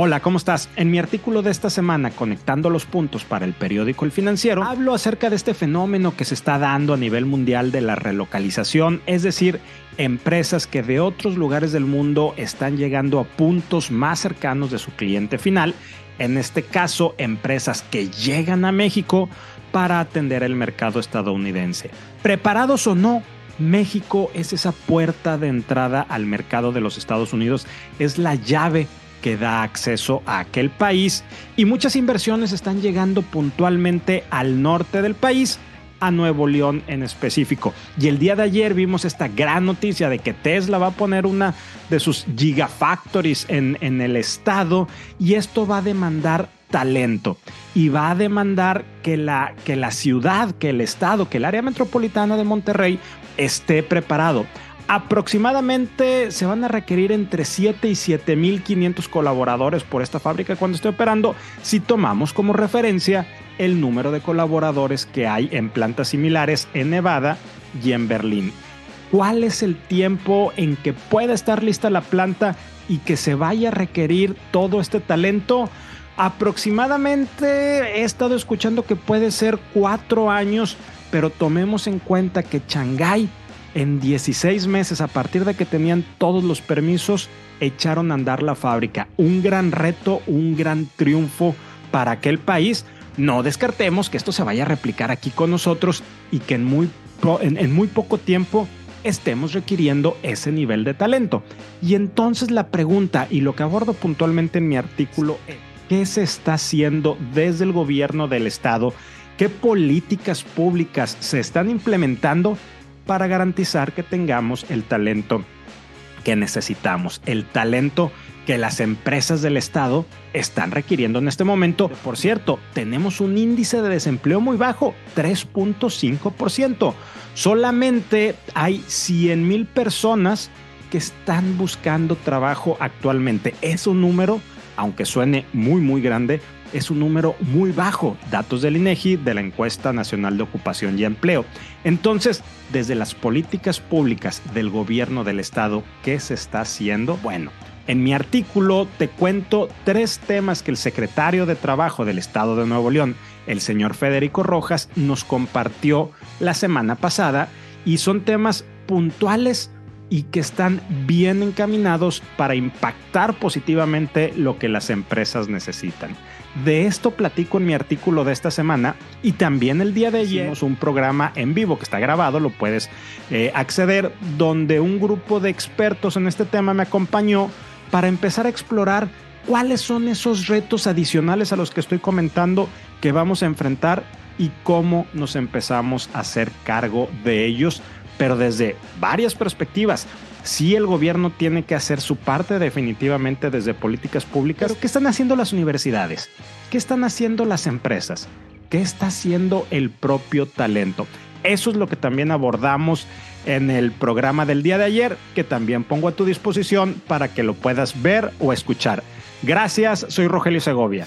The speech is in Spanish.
Hola, ¿cómo estás? En mi artículo de esta semana, Conectando los Puntos para el periódico El Financiero, hablo acerca de este fenómeno que se está dando a nivel mundial de la relocalización, es decir, empresas que de otros lugares del mundo están llegando a puntos más cercanos de su cliente final, en este caso, empresas que llegan a México para atender el mercado estadounidense. Preparados o no, México es esa puerta de entrada al mercado de los Estados Unidos, es la llave que da acceso a aquel país y muchas inversiones están llegando puntualmente al norte del país, a Nuevo León en específico. Y el día de ayer vimos esta gran noticia de que Tesla va a poner una de sus gigafactories en, en el estado y esto va a demandar talento y va a demandar que la, que la ciudad, que el estado, que el área metropolitana de Monterrey esté preparado. Aproximadamente se van a requerir entre 7 y 7.500 colaboradores por esta fábrica cuando esté operando si tomamos como referencia el número de colaboradores que hay en plantas similares en Nevada y en Berlín. ¿Cuál es el tiempo en que pueda estar lista la planta y que se vaya a requerir todo este talento? Aproximadamente he estado escuchando que puede ser cuatro años, pero tomemos en cuenta que Shanghái en 16 meses, a partir de que tenían todos los permisos, echaron a andar la fábrica. Un gran reto, un gran triunfo para aquel país. No descartemos que esto se vaya a replicar aquí con nosotros y que en muy, en, muy poco tiempo estemos requiriendo ese nivel de talento. Y entonces la pregunta, y lo que abordo puntualmente en mi artículo, es, ¿qué se está haciendo desde el gobierno del Estado? ¿Qué políticas públicas se están implementando para garantizar que tengamos el talento que necesitamos, el talento que las empresas del Estado están requiriendo en este momento. Por cierto, tenemos un índice de desempleo muy bajo, 3.5%. Solamente hay 100 mil personas que están buscando trabajo actualmente. Es un número, aunque suene muy, muy grande, es un número muy bajo, datos del INEGI de la encuesta nacional de ocupación y empleo. Entonces, desde las políticas públicas del gobierno del estado, ¿qué se está haciendo? Bueno, en mi artículo te cuento tres temas que el secretario de Trabajo del Estado de Nuevo León, el señor Federico Rojas, nos compartió la semana pasada y son temas puntuales y que están bien encaminados para impactar positivamente lo que las empresas necesitan. De esto platico en mi artículo de esta semana y también el día de ayer hicimos un programa en vivo que está grabado, lo puedes eh, acceder, donde un grupo de expertos en este tema me acompañó para empezar a explorar cuáles son esos retos adicionales a los que estoy comentando que vamos a enfrentar y cómo nos empezamos a hacer cargo de ellos, pero desde varias perspectivas sí el gobierno tiene que hacer su parte definitivamente desde políticas públicas. ¿qué están haciendo las universidades? ¿Qué están haciendo las empresas? ¿Qué está haciendo el propio talento? Eso es lo que también abordamos en el programa del día de ayer, que también pongo a tu disposición para que lo puedas ver o escuchar. Gracias, soy Rogelio Segovia.